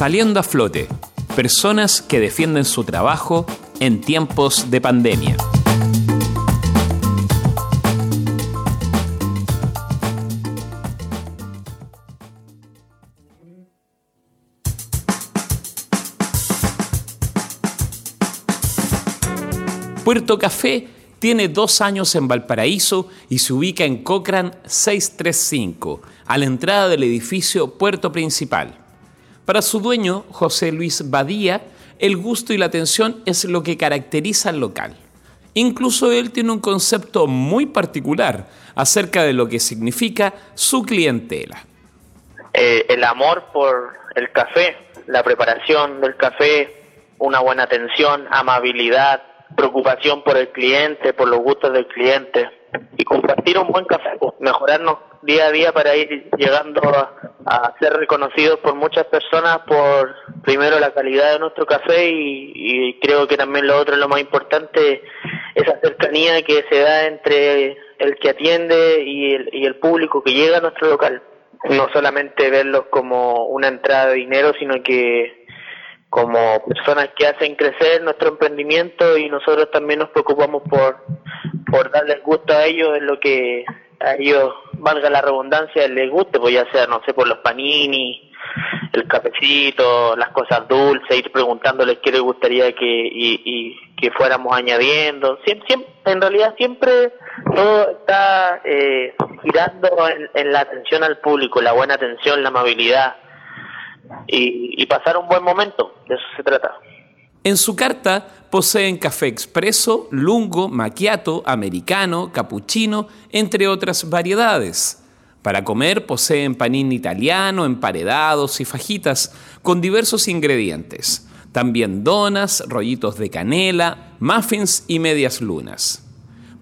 Saliendo a flote, personas que defienden su trabajo en tiempos de pandemia. Puerto Café tiene dos años en Valparaíso y se ubica en Cochrane 635, a la entrada del edificio Puerto Principal. Para su dueño, José Luis Badía, el gusto y la atención es lo que caracteriza al local. Incluso él tiene un concepto muy particular acerca de lo que significa su clientela. Eh, el amor por el café, la preparación del café, una buena atención, amabilidad, preocupación por el cliente, por los gustos del cliente y compartir un buen café, pues, mejorarnos día a día para ir llegando a, ser reconocidos por muchas personas por primero la calidad de nuestro café y, creo que también lo otro, lo más importante, esa cercanía que se da entre el que atiende y el, y el público que llega a nuestro local. No solamente verlos como una entrada de dinero, sino que como personas que hacen crecer nuestro emprendimiento y nosotros también nos preocupamos por, por darles gusto a ellos en lo que a ellos, valga la redundancia, les guste, pues ya sea, no sé, por los panini, el cafecito, las cosas dulces, ir preguntándoles qué les gustaría que, y, y que fuéramos añadiendo. Siempre, siempre, en realidad siempre todo está eh, girando en la atención al público, la buena atención, la amabilidad y, pasar un buen momento, de eso se trata. En su carta poseen café expreso, lungo, macchiato, americano, cappuccino, entre otras variedades. Para comer poseen panín italiano, emparedados y fajitas con diversos ingredientes. También donas, rollitos de canela, muffins y medias lunas.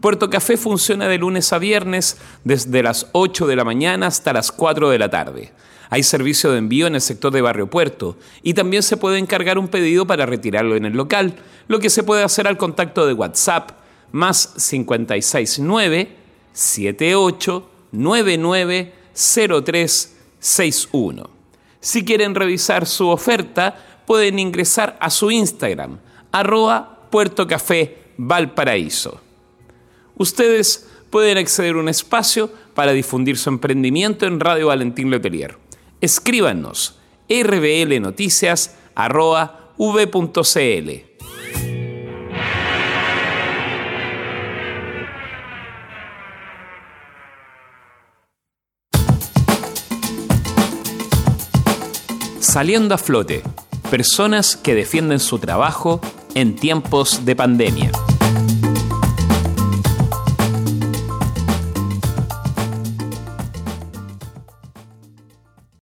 Puerto Café funciona de lunes a viernes desde las 8 de la mañana hasta las 4 de la tarde. Hay servicio de envío en el sector de Barrio Puerto y también se puede encargar un pedido para retirarlo en el local, lo que se puede hacer al contacto de WhatsApp más 569 78 99 0361. Si quieren revisar su oferta, pueden ingresar a su Instagram, arroba Puerto Café Valparaíso. Ustedes pueden acceder a un espacio para difundir su emprendimiento en Radio Valentín Letelier escríbanos rblnoticias.v.cl. Saliendo a flote, personas que defienden su trabajo en tiempos de pandemia.